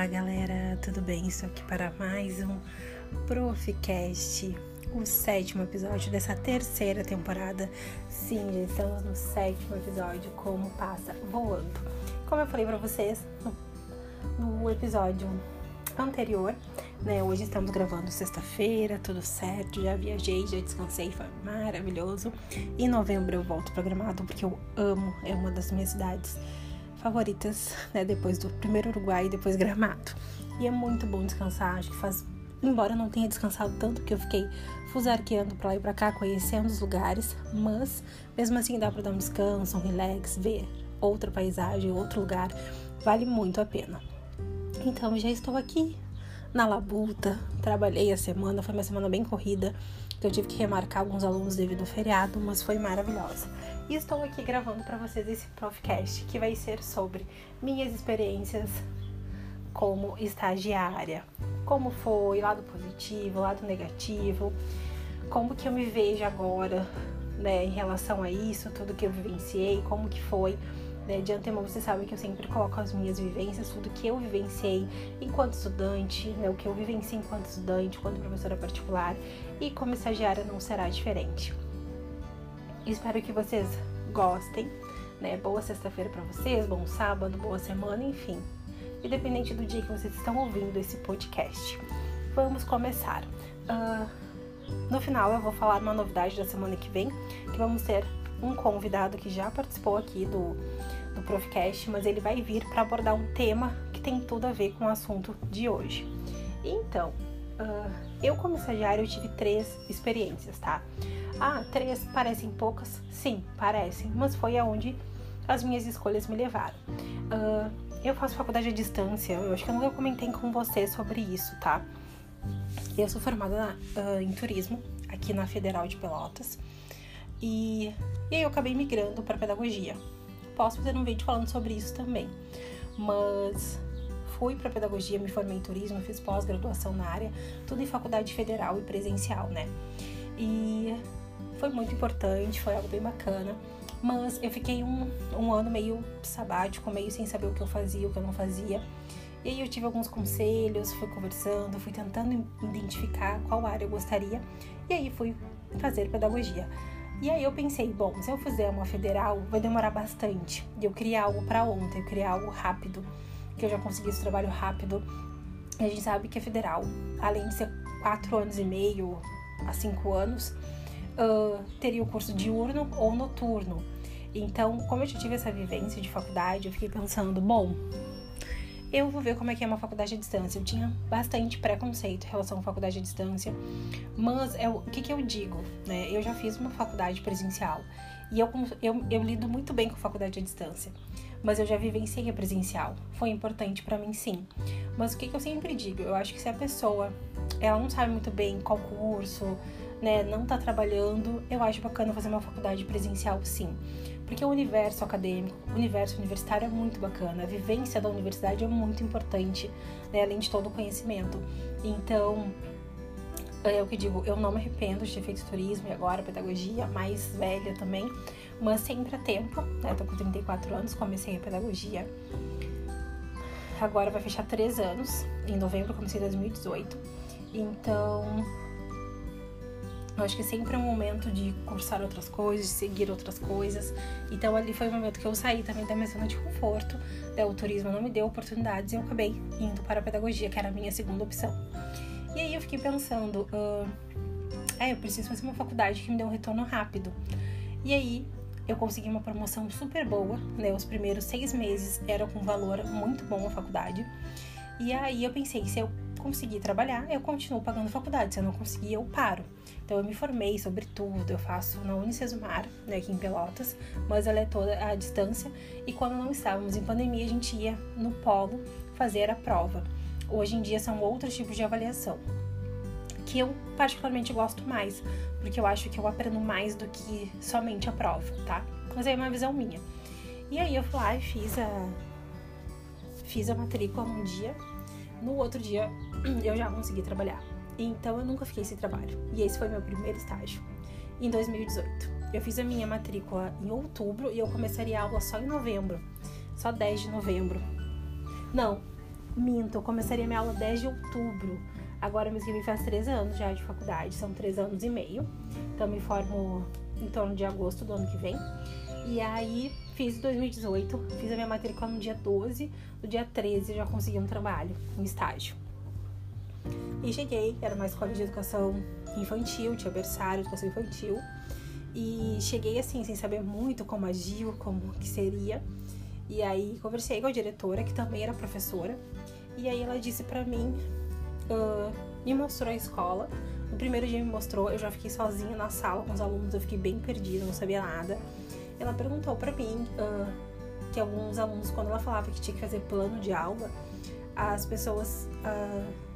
Olá, galera, tudo bem? Estou aqui para mais um Proficast, o sétimo episódio dessa terceira temporada. Sim, já estamos no sétimo episódio, como passa voando. Como eu falei para vocês no, no, episódio anterior, né? Hoje estamos gravando sexta-feira, tudo certo, já viajei, já descansei, foi maravilhoso. Em novembro eu volto programado porque eu amo, é uma das minhas cidades favoritas, né? Depois do primeiro Uruguai e depois Gramado. E é muito bom descansar, acho que faz. Embora eu não tenha descansado tanto, porque eu fiquei fusarqueando pra lá e pra cá, conhecendo os lugares, mas mesmo assim dá pra dar um descanso, um relax, ver outra paisagem, outro lugar, vale muito a pena. Então já estou aqui na labuta, trabalhei a semana, foi uma semana bem corrida, que eu tive que remarcar alguns alunos devido ao feriado, mas foi maravilhosa. E estou aqui gravando para vocês esse podcast que vai ser sobre minhas experiências como estagiária. Como foi, lado positivo, lado negativo, como que eu me vejo agora, né, em relação a isso, tudo que eu vivenciei, como que foi. Né, de antemão, vocês sabem que eu sempre coloco as minhas vivências, tudo que eu vivenciei enquanto estudante, né, o que eu vivenciei enquanto estudante, enquanto professora particular, e como estagiária não será diferente. Espero que vocês gostem, né? Boa sexta-feira para vocês, bom sábado, boa semana, enfim. Independente do dia que vocês estão ouvindo esse podcast. Vamos começar. Uh, no final eu vou falar uma novidade da semana que vem, que vamos ter um convidado que já participou aqui do, do Profcast, mas ele vai vir para abordar um tema que tem tudo a ver com o assunto de hoje. Então, uh, eu como estagiário tive três experiências, tá? Ah, três parecem poucas? Sim, parecem, mas foi aonde as minhas escolhas me levaram. Uh, eu faço faculdade à distância, eu acho que eu nunca comentei com você sobre isso, tá? Eu sou formada uh, em turismo aqui na Federal de Pelotas e, e aí eu acabei migrando para pedagogia. Posso fazer um vídeo falando sobre isso também, mas fui para pedagogia, me formei em turismo, fiz pós-graduação na área, tudo em faculdade federal e presencial, né? E foi muito importante, foi algo bem bacana. Mas eu fiquei um, um ano meio sabático, meio sem saber o que eu fazia, o que eu não fazia. E aí eu tive alguns conselhos, fui conversando, fui tentando identificar qual área eu gostaria. E aí fui fazer pedagogia. E aí eu pensei, bom, se eu fizer uma federal, vai demorar bastante. Eu queria algo para ontem, eu queria algo rápido, que eu já conseguisse trabalho rápido. E a gente sabe que a federal, além de ser quatro anos e meio a cinco anos, uh, teria o curso diurno ou noturno. Então, como eu já tive essa vivência de faculdade, eu fiquei pensando, bom, eu vou ver como é que é uma faculdade à distância. Eu tinha bastante preconceito em relação à faculdade à distância, mas é o que, que eu digo, né? Eu já fiz uma faculdade presencial e eu, eu, eu lido muito bem com faculdade à distância, mas eu já vivenciei a presencial. Foi importante para mim, sim. Mas o que, que eu sempre digo? Eu acho que se a pessoa ela não sabe muito bem qual curso, né, não tá trabalhando, eu acho bacana fazer uma faculdade presencial sim. Porque o universo acadêmico, o universo universitário é muito bacana, a vivência da universidade é muito importante, né, além de todo o conhecimento. Então, é o que digo, eu não me arrependo de ter feito turismo e agora pedagogia, mais velha também, mas sempre a tempo, né? Tô com 34 anos, comecei a pedagogia. Agora vai fechar 3 anos, em novembro comecei em 2018. Então, eu acho que sempre é um momento de cursar outras coisas, de seguir outras coisas. Então ali foi o momento que eu saí também da minha zona de conforto. Né? O turismo não me deu oportunidades e eu acabei indo para a pedagogia, que era a minha segunda opção. E aí eu fiquei pensando, uh, é, eu preciso fazer uma faculdade que me dê um retorno rápido. E aí eu consegui uma promoção super boa, né? Os primeiros seis meses era com valor muito bom a faculdade. E aí eu pensei, se eu conseguir trabalhar, eu continuo pagando faculdade. Se eu não conseguir, eu paro. Então eu me formei sobre tudo, eu faço na Unicesumar, né, aqui em Pelotas, mas ela é toda à distância. E quando não estávamos em pandemia, a gente ia no polo fazer a prova. Hoje em dia são outros tipos de avaliação, que eu particularmente gosto mais, porque eu acho que eu aprendo mais do que somente a prova, tá? Mas aí é uma visão minha. E aí eu fui lá e fiz a fiz a matrícula um dia. No outro dia eu já consegui trabalhar. Então eu nunca fiquei sem trabalho. E esse foi meu primeiro estágio, em 2018. Eu fiz a minha matrícula em outubro e eu começaria a aula só em novembro. Só 10 de novembro. Não, minto, eu começaria minha aula 10 de outubro. Agora que vem faz três anos já de faculdade, são três anos e meio. Então me formo em torno de agosto do ano que vem. E aí fiz 2018, fiz a minha matrícula no dia 12, no dia 13 já consegui um trabalho, um estágio. E cheguei, era uma escola de educação infantil, tinha berçário, educação infantil. E cheguei assim, sem saber muito como agiu, como que seria. E aí conversei com a diretora, que também era professora. E aí ela disse para mim, uh, me mostrou a escola. No primeiro dia me mostrou, eu já fiquei sozinha na sala com os alunos, eu fiquei bem perdida, não sabia nada. Ela perguntou para mim uh, que alguns alunos, quando ela falava que tinha que fazer plano de aula, as pessoas uh,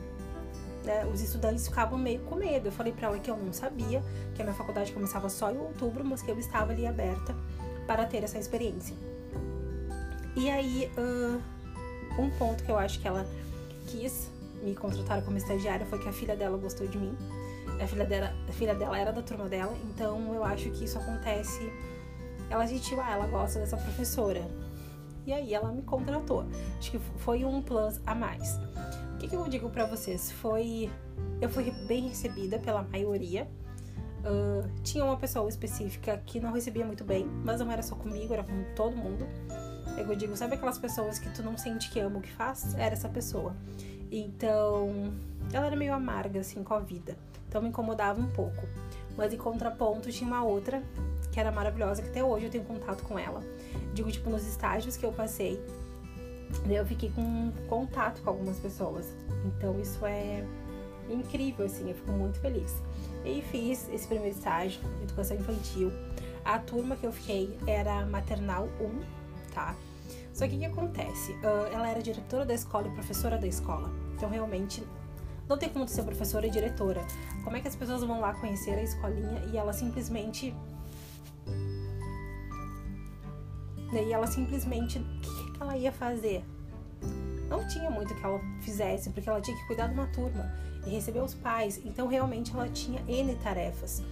né, os estudantes ficavam meio com medo. Eu falei para ela que eu não sabia, que a minha faculdade começava só em outubro, mas que eu estava ali aberta para ter essa experiência. E aí, uh, um ponto que eu acho que ela quis me contratar como estagiária foi que a filha dela gostou de mim. A filha dela, a filha dela era da turma dela, então eu acho que isso acontece. Ela sentiu, ah, ela gosta dessa professora. E aí ela me contratou. Acho que foi um plus a mais que, que eu digo para vocês? Foi. Eu fui bem recebida pela maioria. Uh, tinha uma pessoa específica que não recebia muito bem, mas não era só comigo, era com todo mundo. Eu digo, sabe aquelas pessoas que tu não sente que ama o que faz? Era essa pessoa. Então, ela era meio amarga, assim, com a vida. Então, me incomodava um pouco. Mas, em contraponto, tinha uma outra que era maravilhosa, que até hoje eu tenho contato com ela. Digo, tipo, nos estágios que eu passei, eu fiquei com contato com algumas pessoas. Então isso é incrível, assim, eu fico muito feliz. E fiz esse primeiro estágio, educação infantil. A turma que eu fiquei era maternal 1, tá? Só que o que acontece? Ela era diretora da escola e professora da escola. Então realmente não tem como ser professora e diretora. Como é que as pessoas vão lá conhecer a escolinha e ela simplesmente. E ela simplesmente que ela ia fazer? Não tinha muito que ela fizesse, porque ela tinha que cuidar de uma turma e receber os pais. Então, realmente, ela tinha N tarefas.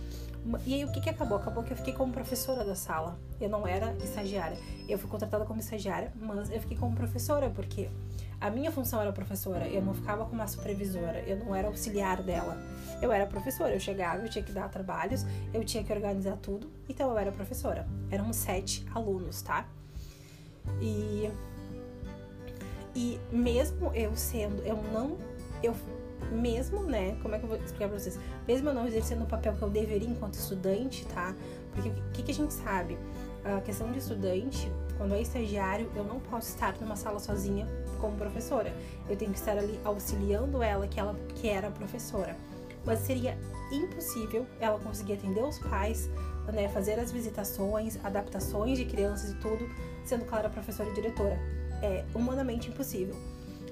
E aí, o que, que acabou? Acabou que eu fiquei como professora da sala. Eu não era estagiária. Eu fui contratada como estagiária, mas eu fiquei como professora, porque a minha função era professora. Eu não ficava como uma supervisora. Eu não era auxiliar dela. Eu era professora. Eu chegava, eu tinha que dar trabalhos, eu tinha que organizar tudo. Então, eu era professora. Eram sete alunos, tá? E e mesmo eu sendo, eu não eu mesmo, né, como é que eu vou explicar pra vocês? Mesmo eu não exercendo o papel que eu deveria enquanto estudante, tá? Porque o que, que a gente sabe? A questão de estudante, quando é estagiário, eu não posso estar numa sala sozinha como professora. Eu tenho que estar ali auxiliando ela, que ela que era professora. Mas seria impossível ela conseguir atender os pais, né, fazer as visitações, adaptações de crianças e tudo, sendo era professora e diretora. É humanamente impossível.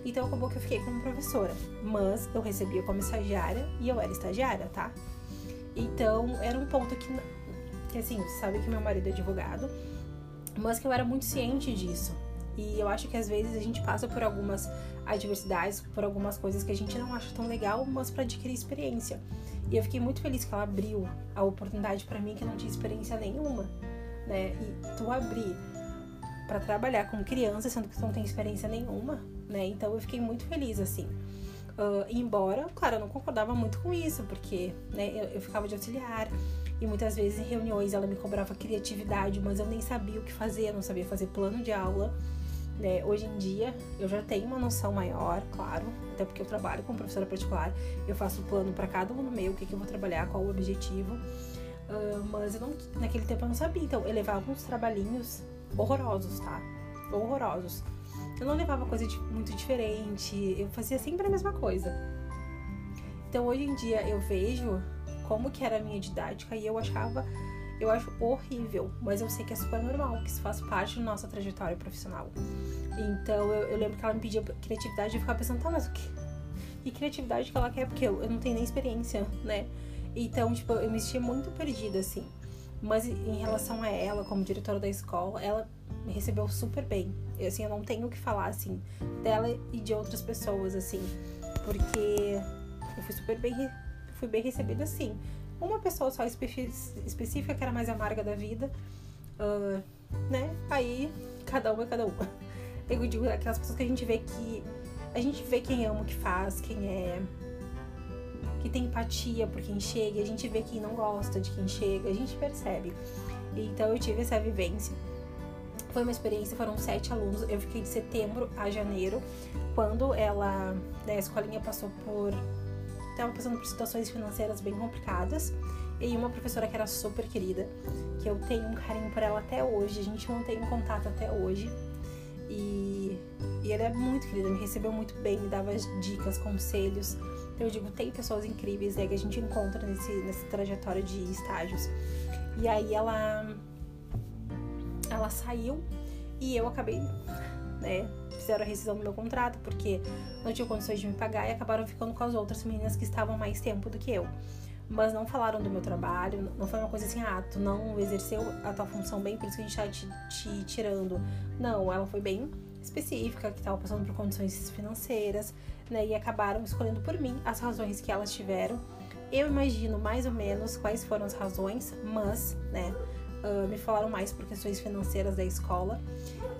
Então acabou que eu fiquei como professora, mas eu recebia como estagiária e eu era estagiária, tá? Então era um ponto que, que assim, sabe que meu marido é advogado, mas que eu era muito ciente disso. E eu acho que às vezes a gente passa por algumas adversidades, por algumas coisas que a gente não acha tão legal, mas para adquirir experiência. E eu fiquei muito feliz que ela abriu a oportunidade para mim que não tinha experiência nenhuma, né? E tu abrir para trabalhar com crianças, sendo que tu não tem experiência nenhuma, né? Então eu fiquei muito feliz assim. Uh, embora, claro, eu não concordava muito com isso, porque né, eu, eu, ficava de auxiliar e muitas vezes em reuniões ela me cobrava criatividade, mas eu nem sabia o que fazer, não sabia fazer plano de aula. Né? Hoje em dia eu já tenho uma noção maior, claro, até porque eu trabalho com professora particular, eu faço plano para cada aluno meu, o que, que eu vou trabalhar, qual o objetivo. Uh, mas eu não, naquele tempo eu não sabia, então eu levava uns trabalhinhos horrorosos, tá? Horrorosos. Eu não levava coisa de, muito diferente, eu fazia sempre a mesma coisa. Então hoje em dia eu vejo como que era a minha didática e eu achava, eu acho horrível, mas eu sei que é super normal, que isso faz parte da nossa trajetória profissional. Então eu, eu lembro que ela me pedia criatividade e eu ficava pensando, tá, mas o que? E criatividade que ela quer, porque eu, eu não tenho nem experiência, né? Então, tipo, eu me sentia muito perdida, assim. Mas em relação a ela, como diretora da escola, ela me recebeu super bem. Eu, assim, eu não tenho o que falar, assim, dela e de outras pessoas, assim, porque eu fui super bem, fui bem recebida, assim. Uma pessoa só específica, que era mais amarga da vida, uh, né? Aí, cada uma é cada uma. Eu digo aquelas pessoas que a gente vê que a gente vê quem ama o que faz, quem é que tem empatia por quem chega, a gente vê quem não gosta de quem chega, a gente percebe. Então eu tive essa vivência. Foi uma experiência, foram sete alunos. Eu fiquei de setembro a janeiro, quando ela, né, a escolinha passou por. Estava passando por situações financeiras bem complicadas. E uma professora que era super querida, que eu tenho um carinho por ela até hoje, a gente mantém um contato até hoje. E, e ela é muito querida, me recebeu muito bem, me dava dicas, conselhos. Então eu digo, tem pessoas incríveis né, que a gente encontra nesse, nessa trajetória de estágios. E aí ela ela saiu e eu acabei, né, fizeram a rescisão do meu contrato porque não tinha condições de me pagar e acabaram ficando com as outras meninas que estavam mais tempo do que eu. Mas não falaram do meu trabalho, não foi uma coisa assim, ah, tu não exerceu a tua função bem, por isso que a gente tá te, te tirando. Não, ela foi bem específica, que estava passando por condições financeiras, né, e acabaram escolhendo por mim as razões que elas tiveram. Eu imagino mais ou menos quais foram as razões, mas, né, uh, me falaram mais por questões financeiras da escola.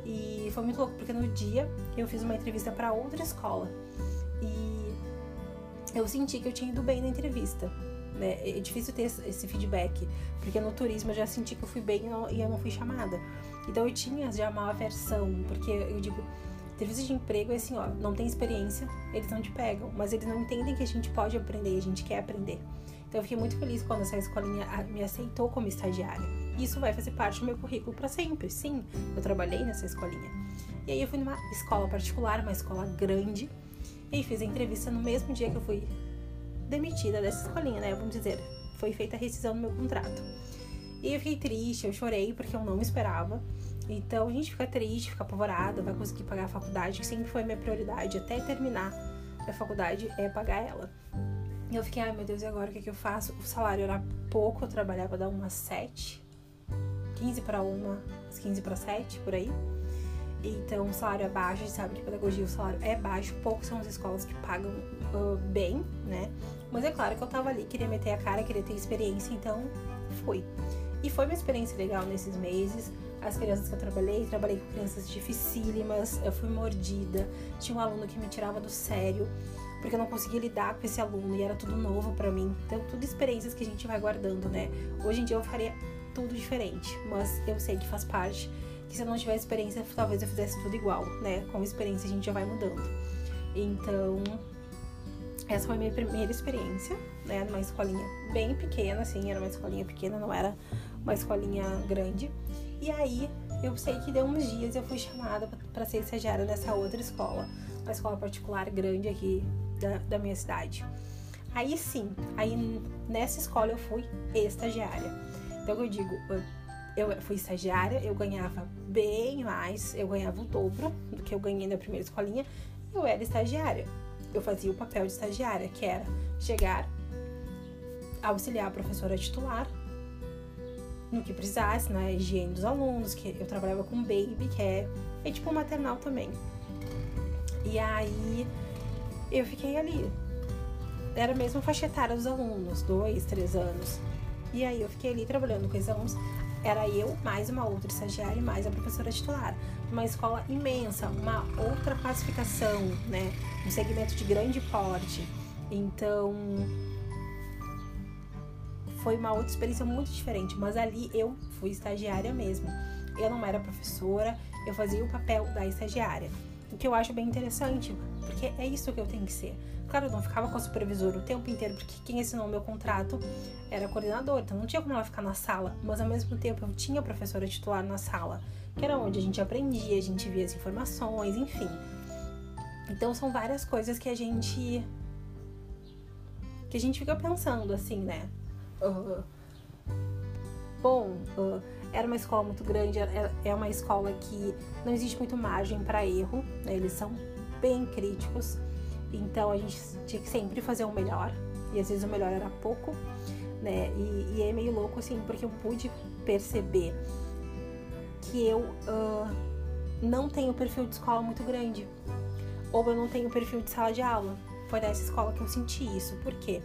E foi muito louco porque no dia eu fiz uma entrevista para outra escola e eu senti que eu tinha ido bem na entrevista. Né? É difícil ter esse feedback, porque no turismo eu já senti que eu fui bem e eu não fui chamada. Então eu tinha já uma aversão, porque eu digo, serviço de emprego é assim, ó, não tem experiência, eles não te pegam, mas eles não entendem que a gente pode aprender, a gente quer aprender. Então eu fiquei muito feliz quando essa escolinha me aceitou como estagiária. Isso vai fazer parte do meu currículo para sempre. Sim, eu trabalhei nessa escolinha. E aí eu fui numa escola particular, uma escola grande, e fiz a entrevista no mesmo dia que eu fui demitida dessa escolinha, né? Vamos dizer, foi feita a rescisão do meu contrato. E eu fiquei triste, eu chorei porque eu não esperava. Então a gente fica triste, fica apavorada, vai conseguir pagar a faculdade, que sempre foi minha prioridade até terminar a faculdade é pagar ela. E eu fiquei, ai meu Deus, e agora o que, é que eu faço? O salário era pouco, eu trabalhava da umas 7, 15 para uma, 15 para 7, por aí. Então o salário é baixo, a gente sabe que pedagogia o salário é baixo, poucos são as escolas que pagam uh, bem, né? Mas é claro que eu tava ali, queria meter a cara, queria ter experiência, então fui. E foi uma experiência legal nesses meses. As crianças que eu trabalhei, trabalhei com crianças dificílimas, eu fui mordida, tinha um aluno que me tirava do sério porque eu não conseguia lidar com esse aluno e era tudo novo para mim. Então, tudo experiências que a gente vai guardando, né? Hoje em dia eu faria tudo diferente, mas eu sei que faz parte. Que se eu não tivesse experiência, talvez eu fizesse tudo igual, né? Com experiência a gente já vai mudando. Então, essa foi a minha primeira experiência, né? Numa escolinha bem pequena, assim, era uma escolinha pequena, não era uma escolinha grande. E aí, eu sei que deu uns dias eu fui chamada para ser estagiária nessa outra escola, uma escola particular grande aqui da, da minha cidade. Aí sim, aí nessa escola eu fui estagiária. Então eu digo, eu fui estagiária, eu ganhava bem mais, eu ganhava o dobro do que eu ganhei na primeira escolinha, eu era estagiária. Eu fazia o papel de estagiária, que era chegar, auxiliar a professora titular no que precisasse, na higiene dos alunos, que eu trabalhava com baby, que é, é tipo maternal também. E aí eu fiquei ali. Era mesmo faixa etária dos alunos, dois, três anos. E aí eu fiquei ali trabalhando com esses alunos. Era eu, mais uma outra estagiária e mais a professora titular. Uma escola imensa, uma outra classificação, né? Um segmento de grande porte. Então, foi uma outra experiência muito diferente, mas ali eu fui estagiária mesmo. Eu não era professora, eu fazia o papel da estagiária. O que eu acho bem interessante, porque é isso que eu tenho que ser. Claro, eu não ficava com a supervisora o tempo inteiro, porque quem assinou meu contrato era a coordenadora, então não tinha como ela ficar na sala, mas ao mesmo tempo eu tinha a professora titular na sala, que era onde a gente aprendia, a gente via as informações, enfim. Então são várias coisas que a gente que a gente fica pensando assim, né? Bom, uh, era uma escola muito grande, é uma escola que não existe muito margem para erro, né? eles são bem críticos, então a gente tinha que sempre fazer o melhor, e às vezes o melhor era pouco, né? E, e é meio louco assim, porque eu pude perceber que eu uh, não tenho perfil de escola muito grande, ou eu não tenho perfil de sala de aula. Foi nessa escola que eu senti isso, por quê?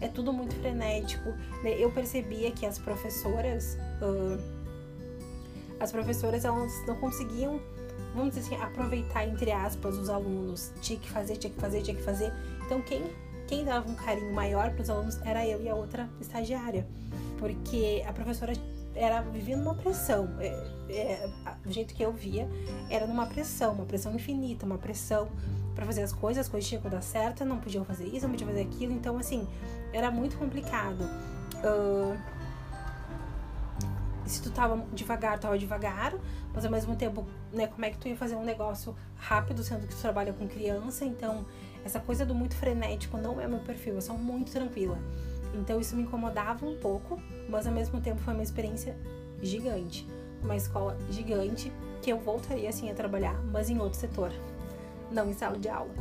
É tudo muito frenético. Né? Eu percebia que as professoras. Uh, as professoras elas não conseguiam vamos dizer assim, aproveitar, entre aspas, os alunos. Tinha que fazer, tinha que fazer, tinha que fazer. Então, quem, quem dava um carinho maior para os alunos era eu e a outra estagiária. Porque a professora era vivendo uma pressão. É, é, o jeito que eu via era numa pressão, uma pressão infinita, uma pressão para fazer as coisas, as coisas tinham que dar certo, não podiam fazer isso, não podiam fazer aquilo. Então, assim, era muito complicado. Uh, se tu tava devagar, tava devagar, mas ao mesmo tempo, né, como é que tu ia fazer um negócio rápido, sendo que tu trabalha com criança, então essa coisa do muito frenético não é meu perfil, eu sou muito tranquila. Então isso me incomodava um pouco, mas ao mesmo tempo foi uma experiência gigante. Uma escola gigante que eu voltaria assim a trabalhar, mas em outro setor, não em sala de aula.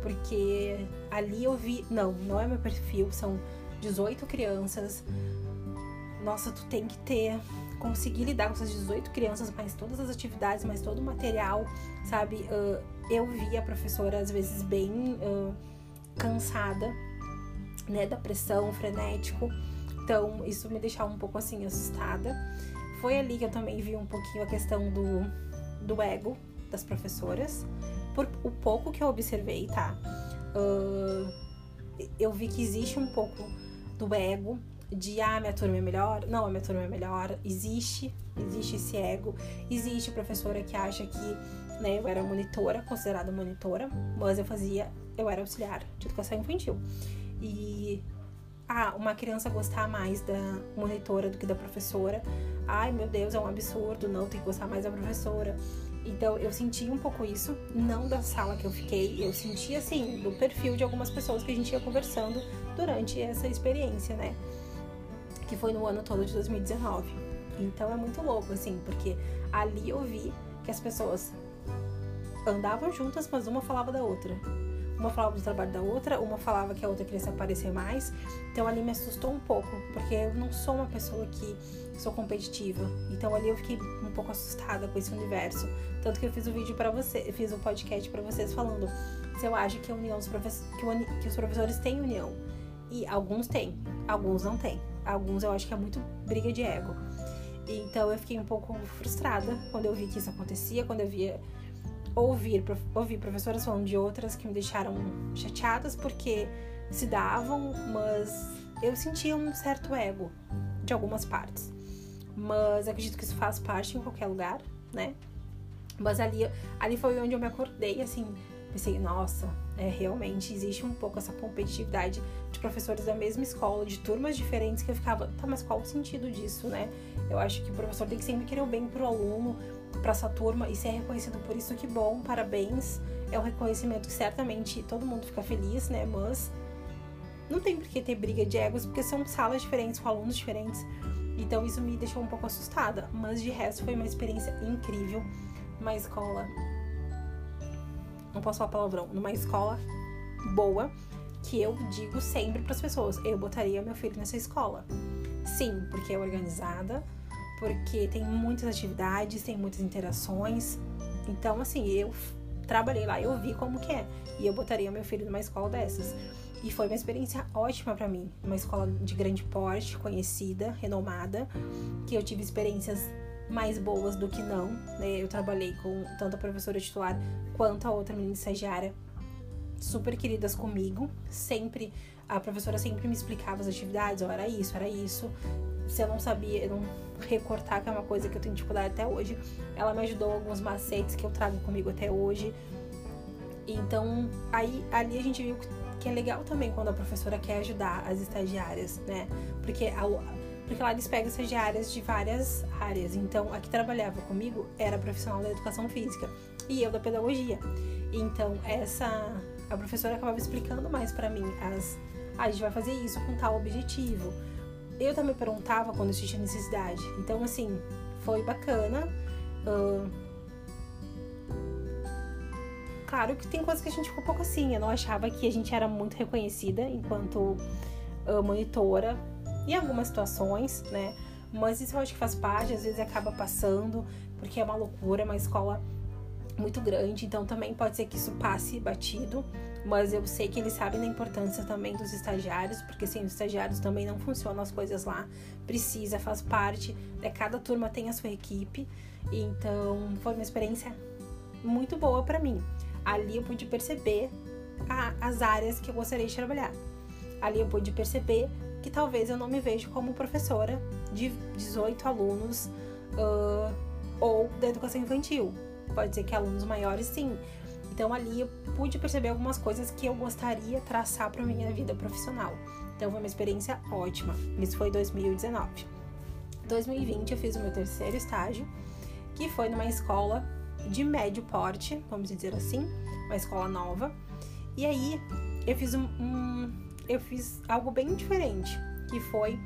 Porque ali eu vi, não, não é meu perfil, são 18 crianças. Nossa, tu tem que ter conseguir lidar com essas 18 crianças, mais todas as atividades, mais todo o material, sabe? Uh, eu vi a professora às vezes bem uh, cansada, né, da pressão, frenético. Então, isso me deixava um pouco assim assustada. Foi ali que eu também vi um pouquinho a questão do, do ego das professoras. Por o pouco que eu observei, tá? Uh, eu vi que existe um pouco do ego de ah, minha turma é melhor, não, a minha turma é melhor. Existe, existe esse ego. Existe professora que acha que né, eu era monitora, considerada monitora, mas eu fazia, eu era auxiliar de educação infantil. E ah, uma criança gostar mais da monitora do que da professora. Ai, meu Deus, é um absurdo, não, tem que gostar mais da professora. Então eu senti um pouco isso, não da sala que eu fiquei, eu senti assim, do perfil de algumas pessoas que a gente ia conversando durante essa experiência, né? Que foi no ano todo de 2019. Então é muito louco, assim, porque ali eu vi que as pessoas andavam juntas, mas uma falava da outra. Uma falava do trabalho da outra, uma falava que a outra queria se aparecer mais. Então ali me assustou um pouco, porque eu não sou uma pessoa que sou competitiva. Então ali eu fiquei um pouco assustada com esse universo. Tanto que eu fiz o um vídeo para você, fiz um podcast para vocês falando se eu acho que a união dos que, que os professores têm união. E alguns têm, alguns não têm alguns eu acho que é muito briga de ego. Então eu fiquei um pouco frustrada quando eu vi que isso acontecia, quando eu via ouvir, ouvir professoras falando de outras que me deixaram chateadas porque se davam, mas eu sentia um certo ego de algumas partes. Mas acredito que isso faz parte em qualquer lugar, né? Mas ali, ali foi onde eu me acordei, assim, pensei, nossa, é, realmente existe um pouco essa competitividade de professores da mesma escola, de turmas diferentes, que eu ficava, tá, mas qual o sentido disso, né? Eu acho que o professor tem que sempre querer o bem pro aluno, para essa turma, e ser reconhecido por isso, que bom, parabéns. É um reconhecimento que certamente todo mundo fica feliz, né? Mas não tem por que ter briga de egos, porque são salas diferentes, com alunos diferentes. Então isso me deixou um pouco assustada, mas de resto foi uma experiência incrível. Uma escola não posso falar palavrão, numa escola boa, que eu digo sempre para as pessoas, eu botaria meu filho nessa escola. Sim, porque é organizada, porque tem muitas atividades, tem muitas interações. Então, assim, eu trabalhei lá, eu vi como que é. E eu botaria meu filho numa escola dessas. E foi uma experiência ótima para mim. Uma escola de grande porte, conhecida, renomada, que eu tive experiências mais boas do que não. Né? Eu trabalhei com tanto a professora titular quanto a outra menina estagiária, super queridas comigo. Sempre, a professora sempre me explicava as atividades, ó, era isso, era isso. Se eu não sabia, eu não recortar, que é uma coisa que eu tenho dificuldade até hoje, ela me ajudou alguns macetes que eu trago comigo até hoje. Então, aí ali a gente viu que é legal também quando a professora quer ajudar as estagiárias, né? Porque a, porque lá eles pegam estagiárias de várias áreas. Então, a que trabalhava comigo era profissional da educação física e eu da pedagogia. Então, essa a professora acabava explicando mais para mim as ah, a gente vai fazer isso com tal objetivo. Eu também perguntava quando existia necessidade. Então, assim, foi bacana. Uh, claro que tem coisas que a gente ficou um pouco assim. Eu não achava que a gente era muito reconhecida enquanto uh, monitora em algumas situações, né? Mas isso eu acho que faz parte, às vezes acaba passando, porque é uma loucura, é uma escola muito grande, então também pode ser que isso passe batido, mas eu sei que eles sabem da importância também dos estagiários, porque sem os estagiários também não funcionam as coisas lá. Precisa, faz parte, né? cada turma tem a sua equipe, então foi uma experiência muito boa para mim. Ali eu pude perceber a, as áreas que eu gostaria de trabalhar. Ali eu pude perceber que talvez eu não me vejo como professora de 18 alunos uh, ou da educação infantil. Pode ser que alunos maiores sim. Então ali eu pude perceber algumas coisas que eu gostaria traçar para minha vida profissional. Então foi uma experiência ótima. Isso foi 2019. 2020 eu fiz o meu terceiro estágio, que foi numa escola de médio porte, vamos dizer assim, uma escola nova. E aí eu fiz um, um eu fiz algo bem diferente, que foi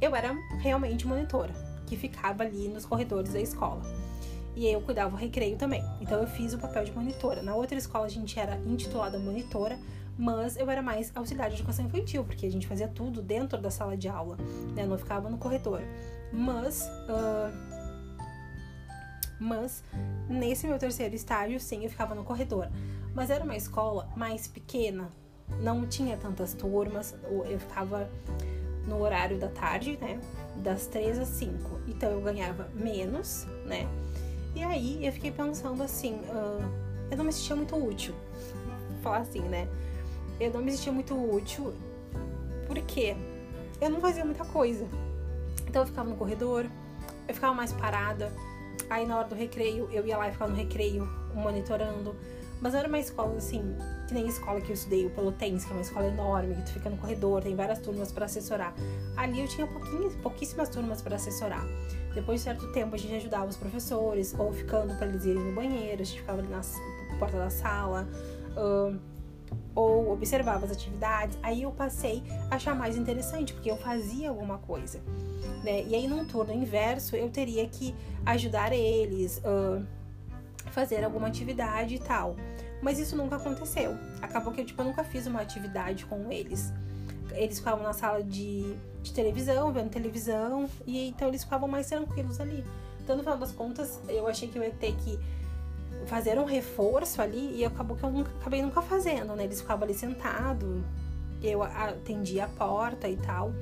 eu era realmente monitora, que ficava ali nos corredores da escola. E eu cuidava do recreio também. Então eu fiz o papel de monitora. Na outra escola a gente era intitulada monitora, mas eu era mais auxiliar de educação infantil, porque a gente fazia tudo dentro da sala de aula, né? Não ficava no corredor. Mas, uh, mas nesse meu terceiro estágio, sim, eu ficava no corredor. Mas era uma escola mais pequena, não tinha tantas turmas. Eu ficava no horário da tarde, né? Das três às cinco. Então eu ganhava menos, né? E aí eu fiquei pensando assim, uh, eu não me sentia muito útil. Vou falar assim, né? Eu não me sentia muito útil porque eu não fazia muita coisa. Então eu ficava no corredor, eu ficava mais parada. Aí na hora do recreio, eu ia lá e ficava no recreio, monitorando. Mas era uma escola assim, que nem a escola que eu estudei, o Pelotense, que é uma escola enorme, que tu fica no corredor, tem várias turmas para assessorar. Ali eu tinha pouquíssimas turmas para assessorar. Depois de certo tempo, a gente ajudava os professores, ou ficando para eles irem no banheiro, a gente ficava ali na porta da sala, uh, ou observava as atividades. Aí eu passei a achar mais interessante, porque eu fazia alguma coisa. Né? E aí, num turno inverso, eu teria que ajudar eles, uh, fazer alguma atividade e tal. Mas isso nunca aconteceu. Acabou que eu, tipo, eu nunca fiz uma atividade com eles. Eles ficavam na sala de, de televisão, vendo televisão, e então eles ficavam mais tranquilos ali. Então, no final das contas, eu achei que eu ia ter que fazer um reforço ali e acabou que eu nunca, acabei nunca fazendo, né? Eles ficavam ali sentados, eu atendia a porta e tal,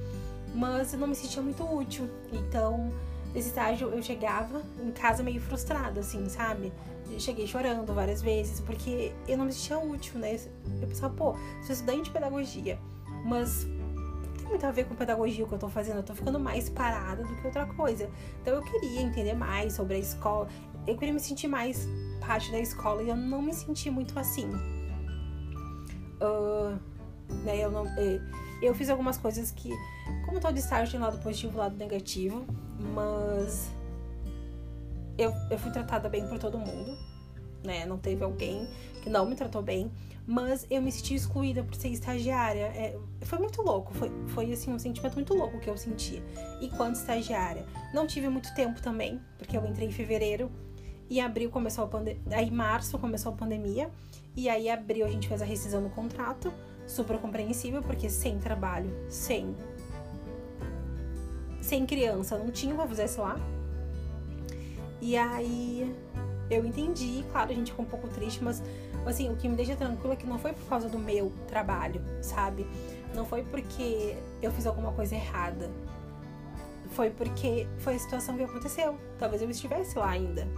mas eu não me sentia muito útil. Então, nesse estágio eu chegava em casa meio frustrada, assim, sabe? Cheguei chorando várias vezes, porque eu não me sentia útil, né? Eu pensava, pô, sou estudante de pedagogia, mas tem muito a ver com pedagogia o que eu tô fazendo, eu tô ficando mais parada do que outra coisa. Então eu queria entender mais sobre a escola, eu queria me sentir mais parte da escola e eu não me senti muito assim. Uh, né, eu, não, eh, eu fiz algumas coisas que, como todo estágio, tem lado positivo e lado negativo, mas eu, eu fui tratada bem por todo mundo, né? Não teve alguém que não me tratou bem, mas eu me senti excluída por ser estagiária. É, foi muito louco, foi, foi assim um sentimento muito louco que eu senti. E quando estagiária, não tive muito tempo também, porque eu entrei em fevereiro e abril começou a pandemia, aí março começou a pandemia e aí abril a gente fez a rescisão do contrato, super compreensível porque sem trabalho, sem sem criança, não tinha pra fazer lá. E aí eu entendi, claro, a gente ficou um pouco triste, mas assim, o que me deixa tranquila é que não foi por causa do meu trabalho, sabe? Não foi porque eu fiz alguma coisa errada. Foi porque foi a situação que aconteceu. Talvez eu estivesse lá ainda.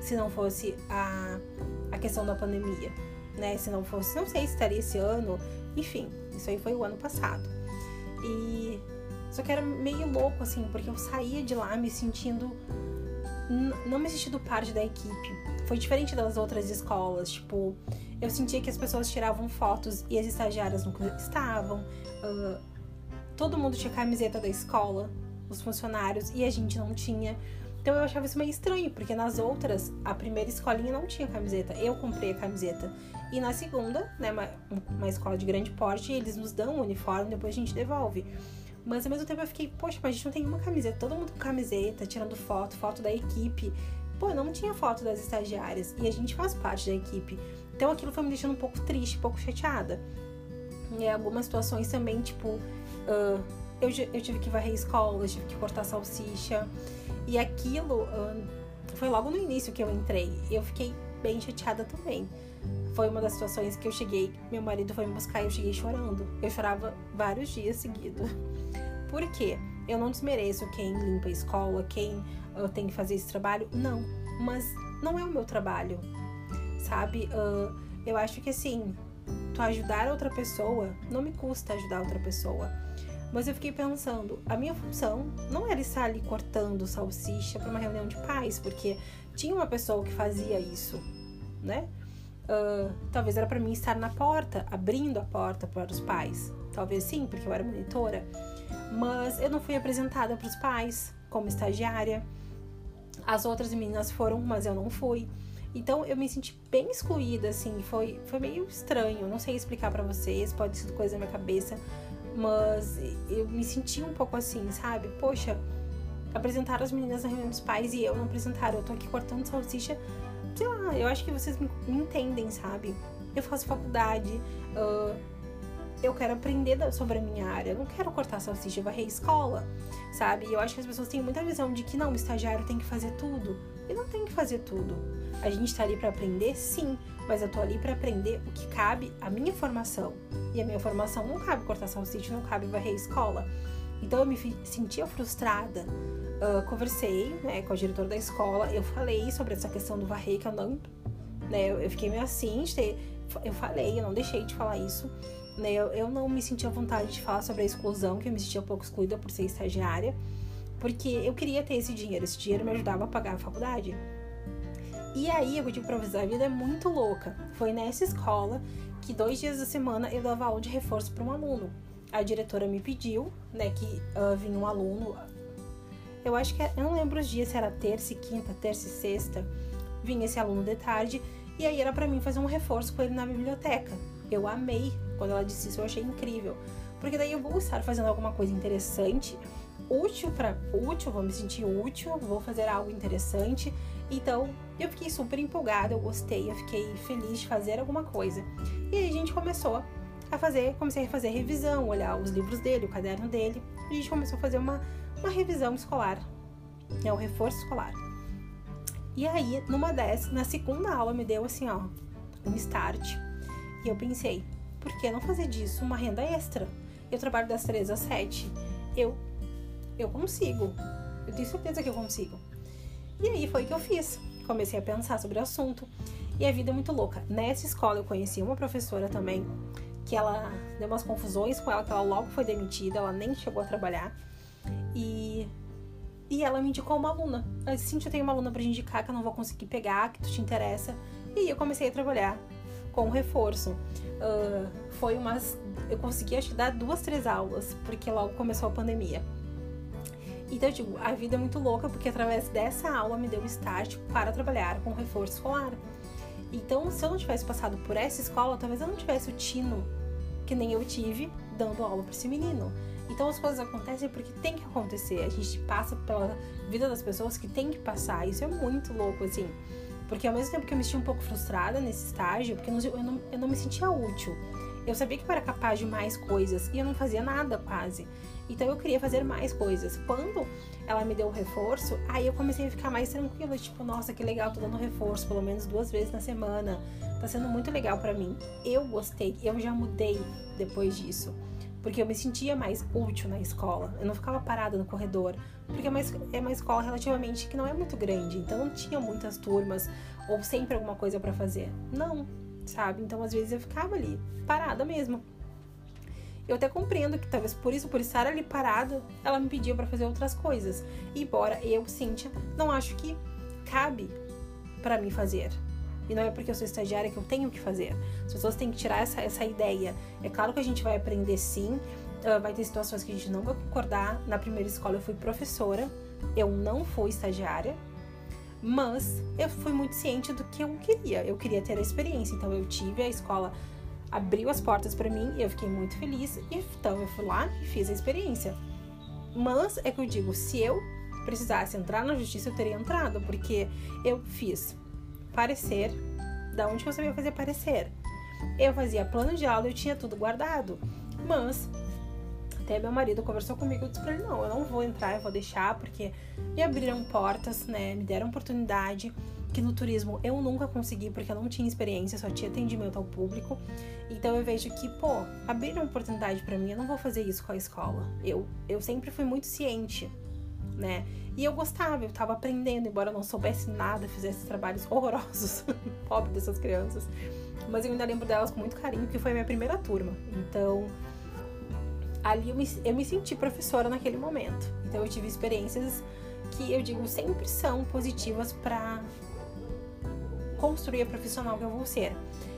Se não fosse a, a questão da pandemia, né? Se não fosse, não sei se estaria esse ano. Enfim, isso aí foi o ano passado. E só que era meio louco, assim, porque eu saía de lá me sentindo. Não me sentindo parte da equipe. Foi diferente das outras escolas. Tipo, eu sentia que as pessoas tiravam fotos e as estagiárias nunca estavam. Uh, todo mundo tinha camiseta da escola, os funcionários, e a gente não tinha. Então eu achava isso meio estranho, porque nas outras, a primeira escolinha não tinha camiseta. Eu comprei a camiseta. E na segunda, né, uma, uma escola de grande porte, eles nos dão o uniforme, depois a gente devolve. Mas ao mesmo tempo eu fiquei, poxa, mas a gente não tem uma camiseta, todo mundo com camiseta, tirando foto, foto da equipe. Pô, não tinha foto das estagiárias e a gente faz parte da equipe. Então aquilo foi me deixando um pouco triste, um pouco chateada. E algumas situações também, tipo, uh, eu, eu tive que varrer escolas, tive que cortar salsicha. E aquilo uh, foi logo no início que eu entrei. Eu fiquei bem chateada também. Foi uma das situações que eu cheguei, meu marido foi me buscar e eu cheguei chorando. Eu chorava vários dias seguidos. Por quê? Eu não desmereço quem limpa a escola, quem uh, tem que fazer esse trabalho. Não. Mas não é o meu trabalho. sabe? Uh, eu acho que assim, tu ajudar outra pessoa, não me custa ajudar outra pessoa. Mas eu fiquei pensando, a minha função não era estar ali cortando salsicha para uma reunião de pais, porque tinha uma pessoa que fazia isso, né? Uh, talvez era para mim estar na porta, abrindo a porta para os pais. Talvez sim, porque eu era monitora. Mas eu não fui apresentada para os pais como estagiária. As outras meninas foram, mas eu não fui. Então eu me senti bem excluída, assim, foi, foi meio estranho. Não sei explicar para vocês, pode ser coisa na minha cabeça, mas eu me senti um pouco assim, sabe? Poxa, apresentaram as meninas na reunião dos pais e eu não apresentaram. Eu tô aqui cortando salsicha sei lá, eu acho que vocês me, entendem, sabe? Eu faço faculdade, uh, eu quero aprender sobre a minha área, eu não quero cortar salsicha, varrer escola, sabe? E eu acho que as pessoas têm muita visão de que não, o estagiário tem que fazer tudo. E não tem que fazer tudo. A gente tá ali para aprender, sim, mas eu tô ali para aprender o que cabe à minha formação. E a minha formação não cabe cortar salsicha, não cabe varrer escola. Então eu me sentia frustrada uh, conversei né, com a diretora da escola, eu falei sobre essa questão do varrer, que eu não. Né, eu fiquei meio assim, eu falei, eu não deixei de falar isso. Né, eu, eu não me sentia vontade de falar sobre a exclusão, que eu me sentia um pouco excluída por ser estagiária, porque eu queria ter esse dinheiro, esse dinheiro me ajudava a pagar a faculdade. E aí, eu digo pra vocês, a vida é muito louca. Foi nessa escola que dois dias da semana eu dava aula de reforço para um aluno. A diretora me pediu, né, que uh, vinha um aluno eu acho que é, eu não lembro os dias se era terça e quinta, terça e sexta. Vinha esse aluno de tarde e aí era para mim fazer um reforço com ele na biblioteca. Eu amei quando ela disse isso, eu achei incrível. Porque daí eu vou estar fazendo alguma coisa interessante, útil para útil, vou me sentir útil, vou fazer algo interessante. Então, eu fiquei super empolgada, eu gostei, eu fiquei feliz de fazer alguma coisa. E aí a gente começou a fazer, comecei a fazer revisão, olhar os livros dele, o caderno dele, e a gente começou a fazer uma uma revisão escolar, é o reforço escolar. E aí, numa dessas, na segunda aula, me deu assim, ó, um start. E eu pensei, por que não fazer disso uma renda extra? Eu trabalho das três às sete. Eu, eu consigo. Eu tenho certeza que eu consigo. E aí foi o que eu fiz. Comecei a pensar sobre o assunto. E a vida é muito louca. Nessa escola eu conheci uma professora também, que ela deu umas confusões com ela, que ela logo foi demitida, ela nem chegou a trabalhar. E, e ela me indicou uma aluna. Ela disse, Cintia, eu tenho uma aluna pra te indicar que eu não vou conseguir pegar, que tu te interessa. E eu comecei a trabalhar com reforço. Uh, foi umas. Eu consegui acho que dar duas, três aulas, porque logo começou a pandemia. Então, eu digo, a vida é muito louca, porque através dessa aula me deu o start para trabalhar com reforço escolar. Então, se eu não tivesse passado por essa escola, talvez eu não tivesse o tino que nem eu tive dando aula para esse menino. Então as coisas acontecem porque tem que acontecer. A gente passa pela vida das pessoas que tem que passar. Isso é muito louco, assim. Porque ao mesmo tempo que eu me sentia um pouco frustrada nesse estágio, porque eu não, eu não me sentia útil. Eu sabia que eu era capaz de mais coisas e eu não fazia nada quase. Então eu queria fazer mais coisas. Quando ela me deu o reforço, aí eu comecei a ficar mais tranquila, tipo, nossa, que legal, tô dando reforço pelo menos duas vezes na semana. Tá sendo muito legal para mim. Eu gostei, eu já mudei depois disso porque eu me sentia mais útil na escola. Eu não ficava parada no corredor, porque é uma, é uma escola relativamente que não é muito grande, então não tinha muitas turmas ou sempre alguma coisa para fazer. Não, sabe? Então às vezes eu ficava ali, parada mesmo. Eu até compreendo que talvez por isso, por estar ali parada, ela me pedia para fazer outras coisas. Embora eu, Cíntia, não acho que cabe para mim fazer. E não é porque eu sou estagiária que eu tenho que fazer. As pessoas têm que tirar essa, essa ideia. É claro que a gente vai aprender sim, uh, vai ter situações que a gente não vai concordar. Na primeira escola eu fui professora, eu não fui estagiária, mas eu fui muito ciente do que eu queria. Eu queria ter a experiência, então eu tive a escola abriu as portas para mim e eu fiquei muito feliz. Então eu fui lá e fiz a experiência. Mas é que eu digo, se eu precisasse entrar na justiça, eu teria entrado, porque eu fiz parecer, da onde eu sabia fazer parecer. Eu fazia plano de aula, eu tinha tudo guardado. Mas até meu marido conversou comigo e disse pra ele: não, eu não vou entrar, eu vou deixar, porque me abriram portas, né? Me deram oportunidade. Que no turismo eu nunca consegui, porque eu não tinha experiência, só tinha atendimento ao público. Então eu vejo que, pô, abriram oportunidade para mim, eu não vou fazer isso com a escola. Eu, eu sempre fui muito ciente né? E eu gostava, eu tava aprendendo, embora eu não soubesse nada, fizesse trabalhos horrorosos, pobre dessas crianças. Mas eu ainda lembro delas com muito carinho, porque foi a minha primeira turma. Então, ali eu me, eu me senti professora naquele momento. Então, eu tive experiências que eu digo sempre são positivas para construir a profissional que eu vou ser.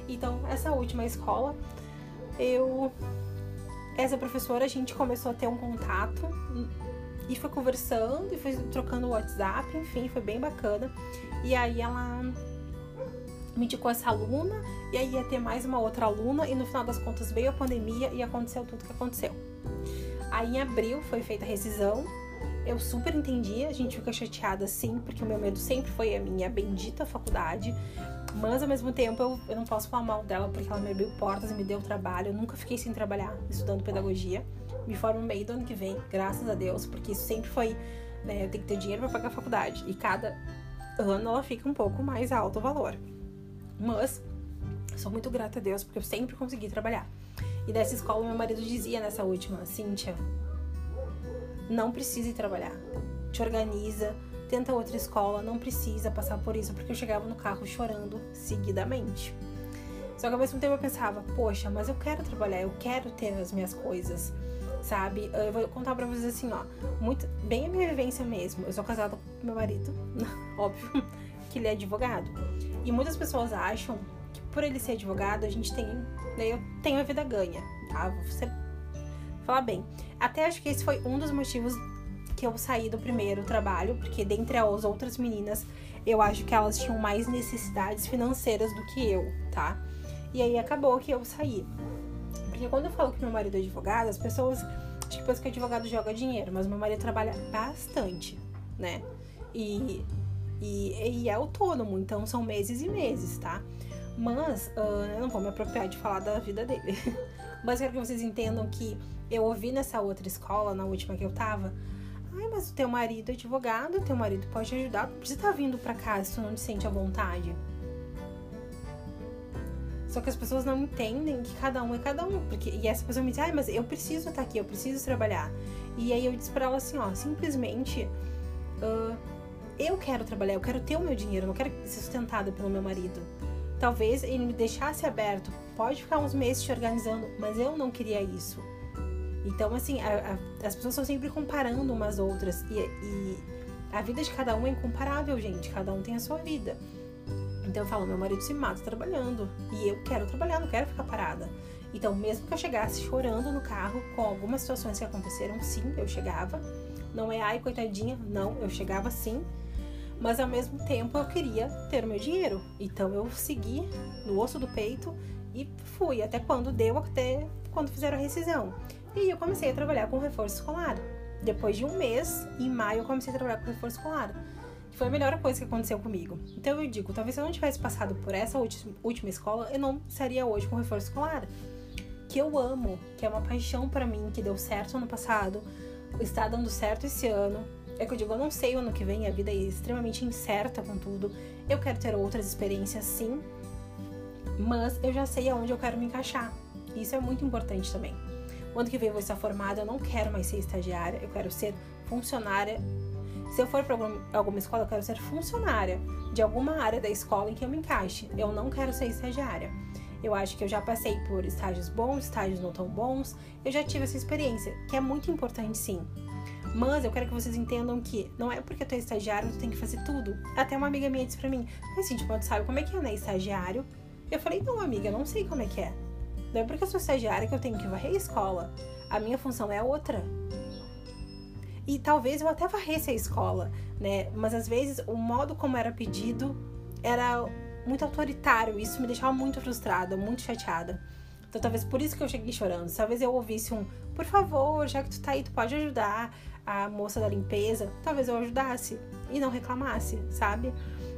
Então, essa última escola, eu. Essa professora, a gente começou a ter um contato e foi conversando e foi trocando o WhatsApp, enfim, foi bem bacana. E aí ela me indicou essa aluna, e aí ia ter mais uma outra aluna, e no final das contas veio a pandemia e aconteceu tudo que aconteceu. Aí em abril foi feita a rescisão, eu super entendi, a gente fica chateada sim, porque o meu medo sempre foi a minha bendita faculdade, mas ao mesmo tempo eu, eu não posso falar mal dela porque ela me abriu portas e me deu trabalho, eu nunca fiquei sem trabalhar estudando pedagogia. Me formo meio do ano que vem, graças a Deus, porque isso sempre foi, né, eu tenho que ter dinheiro para pagar a faculdade, e cada ano ela fica um pouco mais alto o valor. Mas sou muito grata a Deus porque eu sempre consegui trabalhar. E dessa escola, meu marido dizia nessa última: Cíntia, não precisa ir trabalhar. Te organiza, tenta outra escola, não precisa passar por isso, porque eu chegava no carro chorando seguidamente. Só que ao mesmo tempo eu pensava, poxa, mas eu quero trabalhar, eu quero ter as minhas coisas, sabe? Eu vou contar pra vocês assim, ó, muito, bem a minha vivência mesmo. Eu sou casada com meu marido, óbvio, que ele é advogado. E muitas pessoas acham que por ele ser advogado, a gente tem, né, eu tenho a vida ganha, tá? Vou ser, falar bem. Até acho que esse foi um dos motivos que eu saí do primeiro trabalho, porque dentre as outras meninas, eu acho que elas tinham mais necessidades financeiras do que eu, tá? E aí acabou que eu saí. Porque quando eu falo que meu marido é advogado, as pessoas acho que pensa que advogado joga dinheiro, mas meu marido trabalha bastante, né? E, e, e é autônomo, então são meses e meses, tá? Mas uh, eu não vou me apropriar de falar da vida dele. mas quero que vocês entendam que eu ouvi nessa outra escola, na última que eu tava, Ai, mas o teu marido é advogado, o teu marido pode ajudar. Não precisa tá vindo pra cá se tu não te sente à vontade. Só que as pessoas não entendem que cada um é cada um. Porque, e essa pessoa me diz, ai, mas eu preciso estar aqui, eu preciso trabalhar. E aí eu disse pra ela assim, ó, simplesmente uh, eu quero trabalhar, eu quero ter o meu dinheiro, eu não quero ser sustentada pelo meu marido. Talvez ele me deixasse aberto, pode ficar uns meses te organizando, mas eu não queria isso. Então, assim, a, a, as pessoas estão sempre comparando umas outras. E, e, a vida de cada um é incomparável, gente. Cada um tem a sua vida. Então eu falo, meu marido se mata trabalhando. E eu quero trabalhar, não quero ficar parada. Então, mesmo que eu chegasse chorando no carro com algumas situações que aconteceram, sim, eu chegava. Não é ai, coitadinha, não, eu chegava sim. Mas ao mesmo tempo eu queria ter o meu dinheiro. Então eu segui no osso do peito e fui até quando deu, até quando fizeram a rescisão. E eu comecei a trabalhar com reforço escolar. Depois de um mês, em maio, eu comecei a trabalhar com reforço escolar. Foi a melhor coisa que aconteceu comigo. Então eu digo, talvez se eu não tivesse passado por essa última escola, eu não estaria hoje com reforço escolar. Que eu amo, que é uma paixão para mim, que deu certo ano passado, está dando certo esse ano. É que eu digo, eu não sei o ano que vem, a vida é extremamente incerta com tudo. Eu quero ter outras experiências sim, mas eu já sei aonde eu quero me encaixar. Isso é muito importante também. O ano que vem eu vou estar formada, eu não quero mais ser estagiária, eu quero ser funcionária. Se eu for para alguma escola, eu quero ser funcionária de alguma área da escola em que eu me encaixe. Eu não quero ser estagiária. Eu acho que eu já passei por estágios bons, estágios não tão bons. Eu já tive essa experiência, que é muito importante sim. Mas eu quero que vocês entendam que não é porque tu é estagiário que tu tem que fazer tudo. Até uma amiga minha disse pra mim, mas assim, tipo, tu sabe como é que é, né? Estagiário. Eu falei, não, amiga, eu não sei como é que é. Não é porque eu sou estagiária que eu tenho que varrer a escola. A minha função é outra. E talvez eu até varresse a escola, né? Mas às vezes o modo como era pedido era muito autoritário. Isso me deixava muito frustrada, muito chateada. Então talvez por isso que eu cheguei chorando. Talvez eu ouvisse um, por favor, já que tu tá aí, tu pode ajudar a moça da limpeza. Talvez eu ajudasse e não reclamasse, sabe?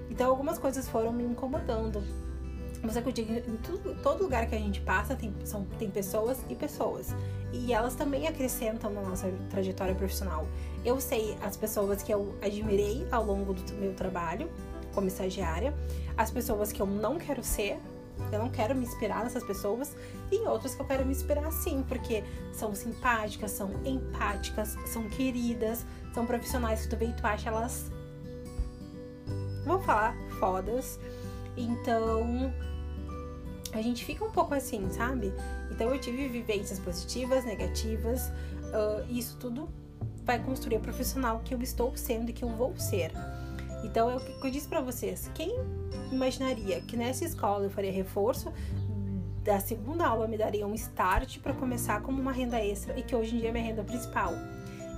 Então algumas coisas foram me incomodando. Mas é que eu digo, em tudo, todo lugar que a gente passa tem, são, tem pessoas e pessoas. E elas também acrescentam na nossa trajetória profissional. Eu sei as pessoas que eu admirei ao longo do meu trabalho como estagiária, as pessoas que eu não quero ser, eu não quero me inspirar nessas pessoas, e outras que eu quero me inspirar sim, porque são simpáticas, são empáticas, são queridas, são profissionais que tu e tu acha elas. Vamos falar, fodas. Então, a gente fica um pouco assim, sabe? Então, eu tive vivências positivas, negativas, uh, e isso tudo vai construir o profissional que eu estou sendo e que eu vou ser. Então, é o que eu disse para vocês: quem imaginaria que nessa escola eu faria reforço, da segunda aula me daria um start para começar como uma renda extra e que hoje em dia é minha renda principal?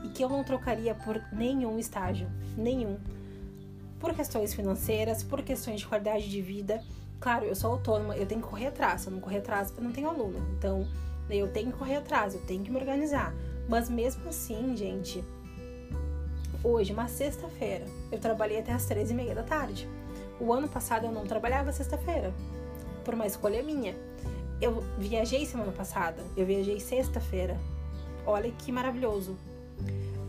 E que eu não trocaria por nenhum estágio, nenhum. Por questões financeiras, por questões de qualidade de vida. Claro, eu sou autônoma, eu tenho que correr atrás. Se eu não correr atrás, eu não tenho aluno. Então, eu tenho que correr atrás, eu tenho que me organizar. Mas mesmo assim, gente, hoje, uma sexta-feira, eu trabalhei até as três e meia da tarde. O ano passado eu não trabalhava sexta-feira, por uma escolha minha. Eu viajei semana passada, eu viajei sexta-feira. Olha que maravilhoso.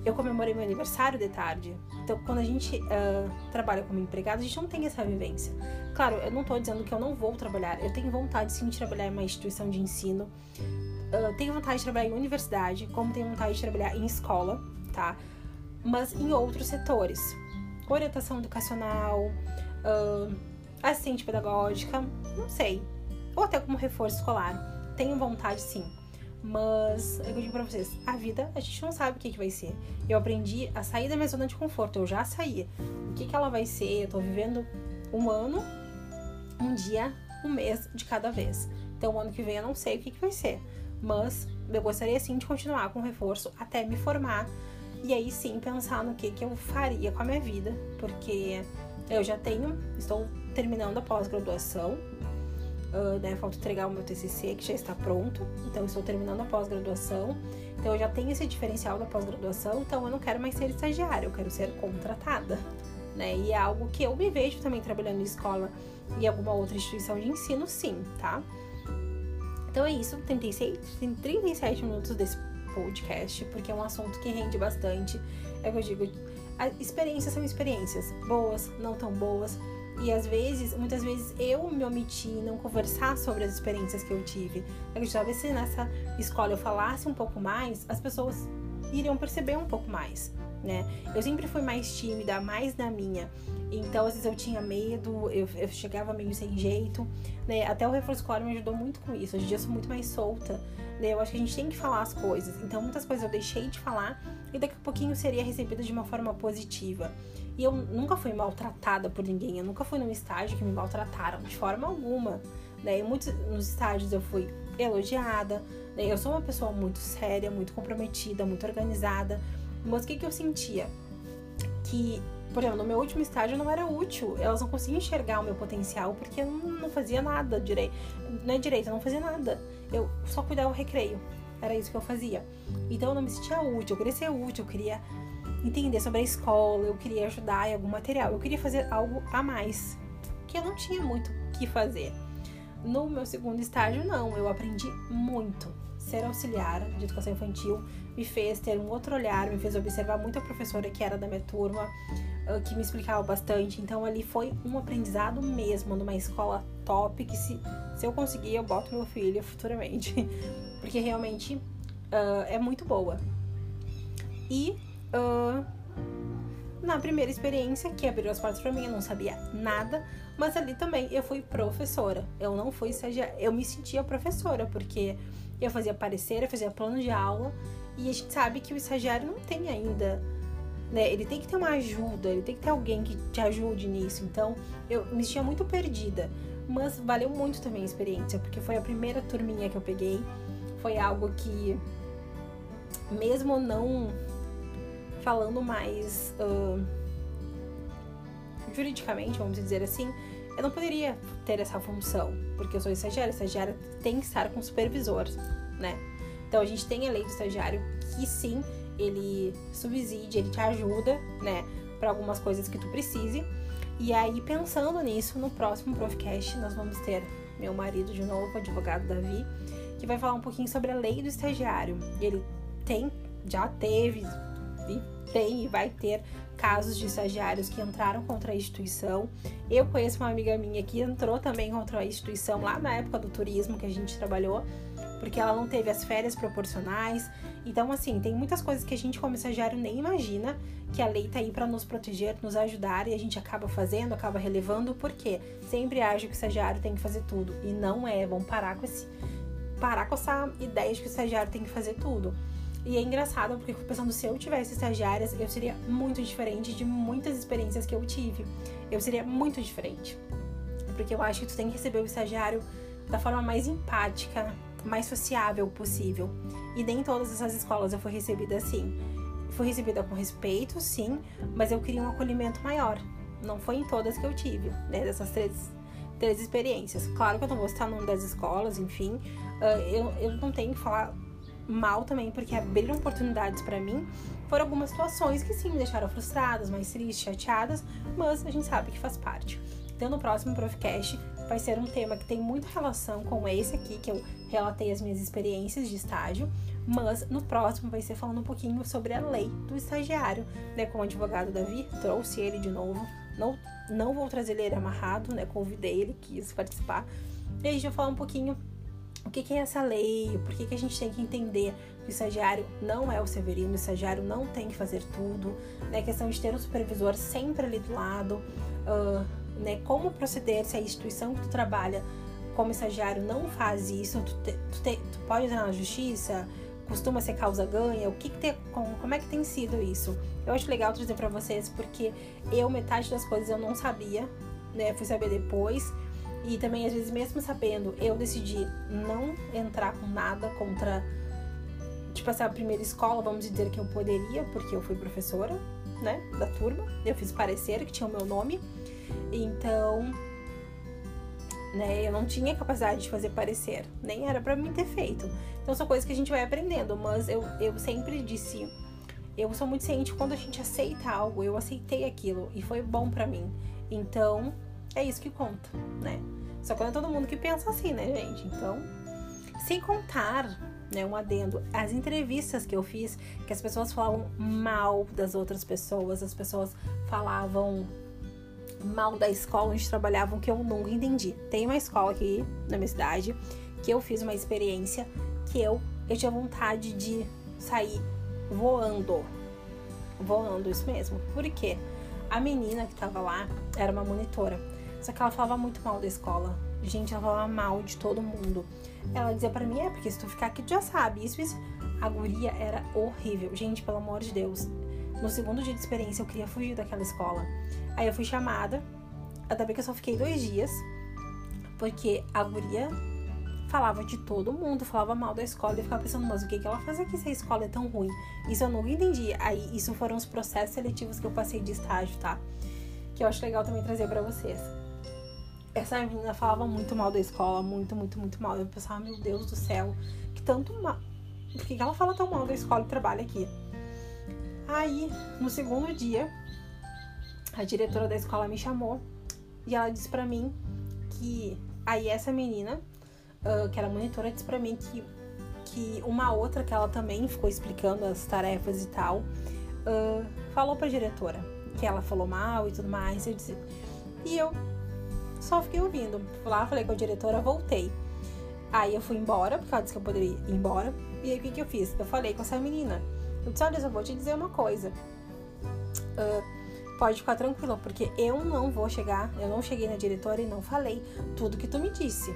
Eu comemorei meu aniversário de tarde. Então, quando a gente uh, trabalha como empregado, a gente não tem essa vivência. Claro, eu não tô dizendo que eu não vou trabalhar. Eu tenho vontade sim de trabalhar em uma instituição de ensino. Uh, tenho vontade de trabalhar em universidade, como tenho vontade de trabalhar em escola, tá? Mas em outros setores. Orientação educacional, uh, assistente pedagógica, não sei. Ou até como reforço escolar. Tenho vontade sim. Mas é eu digo pra vocês, a vida a gente não sabe o que, que vai ser. Eu aprendi a sair da minha zona de conforto, eu já saí. O que, que ela vai ser? Eu tô vivendo um ano, um dia, um mês de cada vez. Então, o ano que vem eu não sei o que, que vai ser. Mas eu gostaria sim de continuar com reforço até me formar. E aí sim pensar no que, que eu faria com a minha vida. Porque eu já tenho, estou terminando a pós-graduação, uh, né? Falta entregar o meu TCC, que já está pronto. Então, estou terminando a pós-graduação. Então, eu já tenho esse diferencial da pós-graduação. Então, eu não quero mais ser estagiária, eu quero ser contratada, né? E é algo que eu me vejo também trabalhando em escola e alguma outra instituição de ensino, sim, tá? Então, é isso. 36, 37 minutos desse podcast, porque é um assunto que rende bastante. É o que eu digo experiências são experiências, boas, não tão boas. E às vezes, muitas vezes eu me omiti não conversar sobre as experiências que eu tive. Eu talvez se nessa escola eu falasse um pouco mais, as pessoas iriam perceber um pouco mais, né? Eu sempre fui mais tímida, mais na minha. Então, às vezes eu tinha medo, eu, eu chegava meio sem jeito, né? Até o reforço escolar me ajudou muito com isso. Hoje em dia eu sou muito mais solta, né? Eu acho que a gente tem que falar as coisas. Então, muitas coisas eu deixei de falar e daqui a pouquinho seria recebida de uma forma positiva. E eu nunca fui maltratada por ninguém, eu nunca fui num estágio que me maltrataram de forma alguma. Né? E muitos nos estágios eu fui elogiada, né? eu sou uma pessoa muito séria, muito comprometida, muito organizada. Mas o que, que eu sentia? Que, por exemplo, no meu último estágio eu não era útil, elas não conseguiam enxergar o meu potencial porque eu não, não fazia nada direito. Não é direito, eu não fazia nada. Eu só cuidava do recreio. Era isso que eu fazia. Então eu não me sentia útil, eu queria ser útil, eu queria entender sobre a escola, eu queria ajudar em algum material, eu queria fazer algo a mais, que eu não tinha muito o que fazer. No meu segundo estágio, não, eu aprendi muito. Ser auxiliar de educação infantil me fez ter um outro olhar, me fez observar muito a professora que era da minha turma, ah, que me explicava bastante. Então ali foi um aprendizado mesmo, numa escola top, que se, se eu conseguir, eu boto meu filho futuramente. Porque realmente uh, é muito boa. E uh, na primeira experiência, que abriu as portas para mim, eu não sabia nada, mas ali também eu fui professora. Eu não fui estagiária, eu me sentia professora, porque eu fazia parecer, eu fazia plano de aula, e a gente sabe que o estagiário não tem ainda. Né? Ele tem que ter uma ajuda, ele tem que ter alguém que te ajude nisso. Então, eu me sentia muito perdida. Mas valeu muito também a experiência, porque foi a primeira turminha que eu peguei. Foi algo que, mesmo não falando mais uh, juridicamente, vamos dizer assim, eu não poderia ter essa função, porque eu sou estagiária, estagiária tem que estar com supervisor, né? Então a gente tem a lei do estagiário que sim, ele subside, ele te ajuda, né, para algumas coisas que tu precise. E aí pensando nisso, no próximo Profcast nós vamos ter meu marido de novo, advogado Davi, que vai falar um pouquinho sobre a lei do estagiário. Ele tem, já teve, e tem e vai ter casos de estagiários que entraram contra a instituição. Eu conheço uma amiga minha que entrou também contra a instituição lá na época do turismo que a gente trabalhou, porque ela não teve as férias proporcionais. Então, assim, tem muitas coisas que a gente, como estagiário, nem imagina que a lei tá aí para nos proteger, nos ajudar e a gente acaba fazendo, acaba relevando, porque sempre acha que o estagiário tem que fazer tudo e não é. Vamos parar com esse parar com essa ideia de que o estagiário tem que fazer tudo. E é engraçado porque pensando se eu tivesse estagiárias, eu seria muito diferente de muitas experiências que eu tive. Eu seria muito diferente. Porque eu acho que tu tem que receber o estagiário da forma mais empática, mais sociável possível. E nem todas essas escolas eu fui recebida assim. Fui recebida com respeito, sim, mas eu queria um acolhimento maior. Não foi em todas que eu tive, né? Dessas três, três experiências. Claro que eu não vou estar numa das escolas, enfim. Uh, eu, eu não tenho que falar mal também, porque abriram oportunidades para mim. Foram algumas situações que sim me deixaram frustradas, mais tristes, chateadas, mas a gente sabe que faz parte. Então, no próximo Profcast vai ser um tema que tem muita relação com esse aqui, que eu relatei as minhas experiências de estágio, mas no próximo vai ser falando um pouquinho sobre a lei do estagiário, né? Como o advogado Davi trouxe ele de novo. Não, não vou trazer ele amarrado, né? Convidei ele, quis participar. E a gente vai falar um pouquinho o que, é essa lei, por que, que a gente tem que entender que o estagiário não é o severino, o estagiário não tem que fazer tudo, né? A questão de ter um supervisor sempre ali do lado, uh, né? Como proceder se a instituição que tu trabalha como estagiário não faz isso, tu, te, tu, te, tu pode entrar na justiça, costuma ser causa ganha, o que, que tem, como, como é que tem sido isso? Eu acho legal trazer para vocês porque eu metade das coisas eu não sabia, né? Fui saber depois. E também, às vezes, mesmo sabendo, eu decidi não entrar com nada contra, tipo, essa primeira escola, vamos dizer que eu poderia, porque eu fui professora, né, da turma. Eu fiz parecer que tinha o meu nome. Então, né, eu não tinha capacidade de fazer parecer, nem era para mim ter feito. Então, são coisas que a gente vai aprendendo, mas eu, eu sempre disse, eu sou muito ciente quando a gente aceita algo, eu aceitei aquilo e foi bom para mim. Então, é isso que conta, né? Só que não é todo mundo que pensa assim, né, gente? Então, sem contar, né, um adendo, as entrevistas que eu fiz, que as pessoas falavam mal das outras pessoas, as pessoas falavam mal da escola onde trabalhavam que eu nunca entendi. Tem uma escola aqui na minha cidade que eu fiz uma experiência que eu eu tinha vontade de sair voando. Voando, isso mesmo. Por quê? A menina que tava lá era uma monitora. Só que ela falava muito mal da escola. Gente, ela falava mal de todo mundo. Ela dizia para mim, é, porque se tu ficar aqui, tu já sabe. Isso, isso. A guria era horrível. Gente, pelo amor de Deus. No segundo dia de experiência, eu queria fugir daquela escola. Aí eu fui chamada. Até bem que eu só fiquei dois dias. Porque a guria falava de todo mundo, falava mal da escola. E eu ficava pensando, mas o que, que ela faz aqui se a escola é tão ruim? Isso eu nunca entendi. Aí, isso foram os processos seletivos que eu passei de estágio, tá? Que eu acho legal também trazer para vocês essa menina falava muito mal da escola, muito, muito, muito mal. Eu pensava, meu Deus do céu, que tanto mal. Por que ela fala tão mal da escola e trabalha aqui? Aí, no segundo dia, a diretora da escola me chamou e ela disse para mim que aí essa menina, uh, que era monitora, disse para mim que, que uma outra que ela também ficou explicando as tarefas e tal, uh, falou pra diretora que ela falou mal e tudo mais. Eu disse, e eu só fiquei ouvindo. Fui lá, falei com a diretora, voltei. Aí eu fui embora, porque ela disse que eu poderia ir embora. E aí o que, que eu fiz? Eu falei com essa menina. Eu disse, olha, eu vou te dizer uma coisa. Uh, pode ficar tranquila, porque eu não vou chegar, eu não cheguei na diretora e não falei tudo que tu me disse.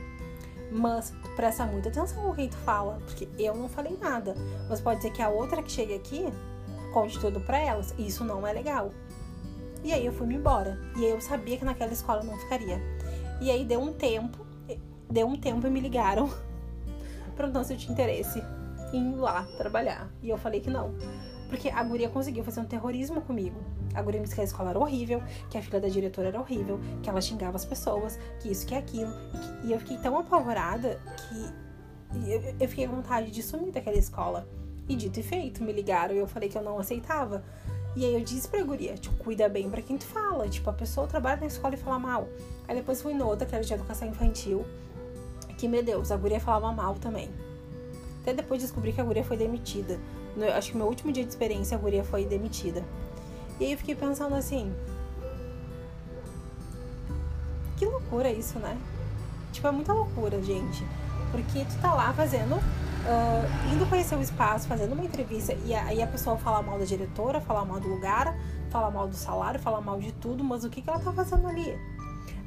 Mas presta muita atenção com quem tu fala, porque eu não falei nada. Mas pode ser que a outra que chegue aqui conte tudo pra elas. E isso não é legal. E aí eu fui me embora. E eu sabia que naquela escola eu não ficaria. E aí deu um tempo, deu um tempo e me ligaram perguntando se eu tinha interesse em ir lá trabalhar. E eu falei que não. Porque a guria conseguiu fazer um terrorismo comigo. A guria me disse que a escola era horrível, que a filha da diretora era horrível, que ela xingava as pessoas, que isso, que aquilo. E eu fiquei tão apavorada que eu fiquei com vontade de sumir daquela escola. E dito e feito, me ligaram e eu falei que eu não aceitava. E aí eu disse pra guria, tipo, cuida bem pra quem tu fala. Tipo, a pessoa trabalha na escola e fala mal. Aí depois fui noutra, que era de educação infantil, que, meu Deus, a guria falava mal também. Até depois descobri que a guria foi demitida. No, acho que meu último dia de experiência, a guria foi demitida. E aí eu fiquei pensando assim... Que loucura isso, né? Tipo, é muita loucura, gente. Porque tu tá lá fazendo, uh, indo conhecer o espaço, fazendo uma entrevista, e aí a pessoa fala mal da diretora, fala mal do lugar, fala mal do salário, fala mal de tudo, mas o que, que ela tá fazendo ali?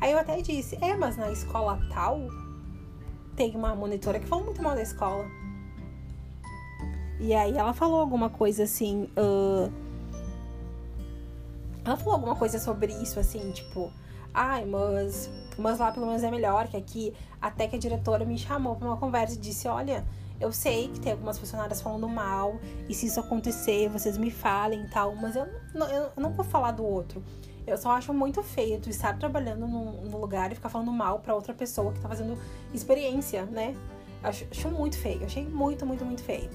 Aí eu até disse, é, mas na escola tal tem uma monitora que fala muito mal da escola. E aí ela falou alguma coisa assim. Uh, ela falou alguma coisa sobre isso, assim, tipo, ai, mas, mas lá pelo menos é melhor que aqui. Até que a diretora me chamou pra uma conversa e disse: Olha, eu sei que tem algumas funcionárias falando mal, e se isso acontecer, vocês me falem e tal, mas eu não, eu não vou falar do outro. Eu só acho muito feio tu estar trabalhando num, lugar e ficar falando mal pra outra pessoa que tá fazendo experiência, né? Acho, acho muito feio, achei muito, muito, muito feio.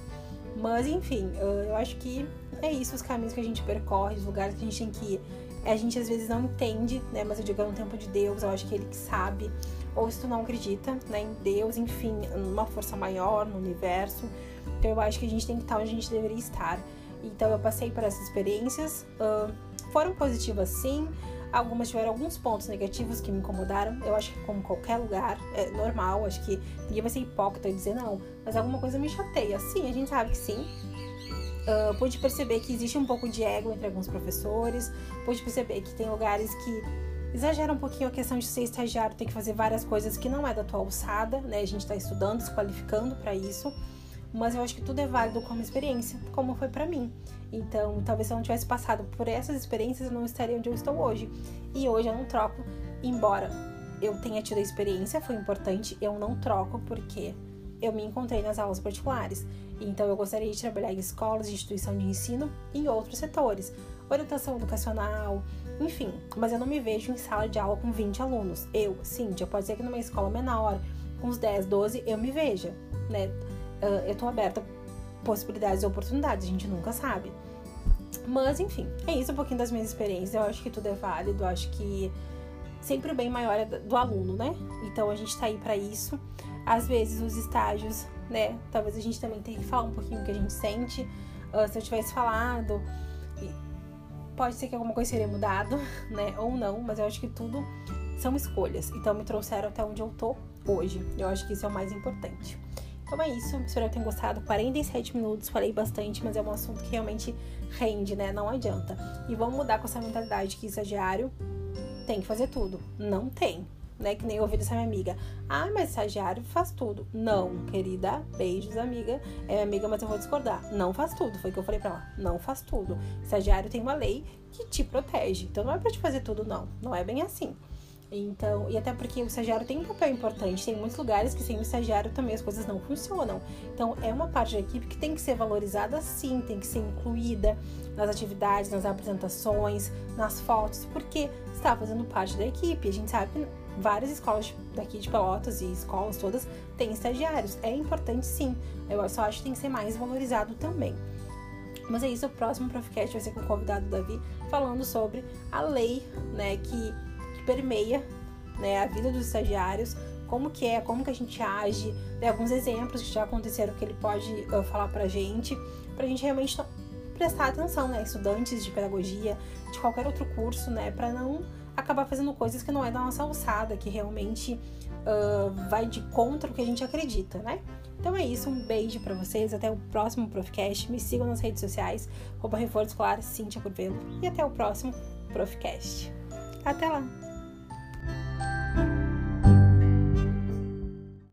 Mas enfim, eu acho que é isso, os caminhos que a gente percorre, os lugares que a gente tem que ir. A gente às vezes não entende, né? Mas eu digo é no tempo de Deus, eu acho que Ele que sabe. Ou se tu não acredita, né? Em Deus, enfim, numa força maior, no universo. Então eu acho que a gente tem que estar onde a gente deveria estar. Então eu passei por essas experiências, uh, foram positivas sim, algumas tiveram alguns pontos negativos que me incomodaram. Eu acho que como qualquer lugar, é normal, acho que ninguém vai ser hipócrita e dizer não, mas alguma coisa me chateia. Sim, a gente sabe que sim. Uh, pude perceber que existe um pouco de ego entre alguns professores, pude perceber que tem lugares que exageram um pouquinho a questão de ser estagiário, ter que fazer várias coisas que não é da tua alçada, né? A gente está estudando, se qualificando para isso mas eu acho que tudo é válido como experiência, como foi para mim. Então, talvez se eu não tivesse passado por essas experiências, eu não estaria onde eu estou hoje. E hoje eu não troco, embora eu tenha tido a experiência, foi importante, eu não troco porque eu me encontrei nas aulas particulares. Então, eu gostaria de trabalhar em escolas, instituição de ensino e outros setores, orientação educacional, enfim. Mas eu não me vejo em sala de aula com 20 alunos. Eu, já pode ser que numa escola menor, com uns 10, 12, eu me veja, né? uh, eu tô aberta a possibilidades e oportunidades, a gente nunca sabe. Mas, enfim, é isso um pouquinho das minhas experiências. Eu acho que tudo é válido, eu acho que sempre o bem maior é do aluno, né? Então a gente tá aí para isso. Às vezes os estágios, né? Talvez a gente também tenha que falar um pouquinho o que a gente sente. Uh, se eu tivesse falado, pode ser que alguma coisa seria mudado, né? Ou não, mas eu acho que tudo são escolhas. Então me trouxeram até onde eu tô hoje. Eu acho que isso é o mais importante. Então é isso, espero que tenham gostado. 47 minutos, falei bastante, mas é um assunto que realmente rende, né? Não adianta. E vamos mudar com essa mentalidade que estagiário tem que fazer tudo. Não tem, né? Que nem ouvi dessa minha amiga. Ah, mas estagiário faz tudo. Não, querida, beijos, amiga. É minha amiga, mas eu vou discordar. Não faz tudo, foi o que eu falei pra ela. Não faz tudo. Estagiário tem uma lei que te protege. Então não é pra te fazer tudo, não. Não é bem assim. Então, e até porque o estagiário tem um papel importante, tem muitos lugares que sem o estagiário também as coisas não funcionam. Então, é uma parte da equipe que tem que ser valorizada sim, tem que ser incluída nas atividades, nas apresentações, nas fotos, porque está fazendo parte da equipe. A gente sabe várias escolas daqui de Pelotas e escolas todas têm estagiários. É importante sim. Eu só acho que tem que ser mais valorizado também. Mas é isso, o próximo Profcast vai ser com o convidado Davi falando sobre a lei, né, que permeia né, a vida dos estagiários, como que é, como que a gente age, né, alguns exemplos que já aconteceram que ele pode uh, falar pra gente, pra gente realmente prestar atenção, né, estudantes de pedagogia, de qualquer outro curso, né, para não acabar fazendo coisas que não é da nossa alçada, que realmente uh, vai de contra o que a gente acredita, né? Então é isso, um beijo para vocês, até o próximo Profcast, me sigam nas redes sociais, roupa reforço escolar, Cintia Curvelo, e até o próximo Profcast. Até lá!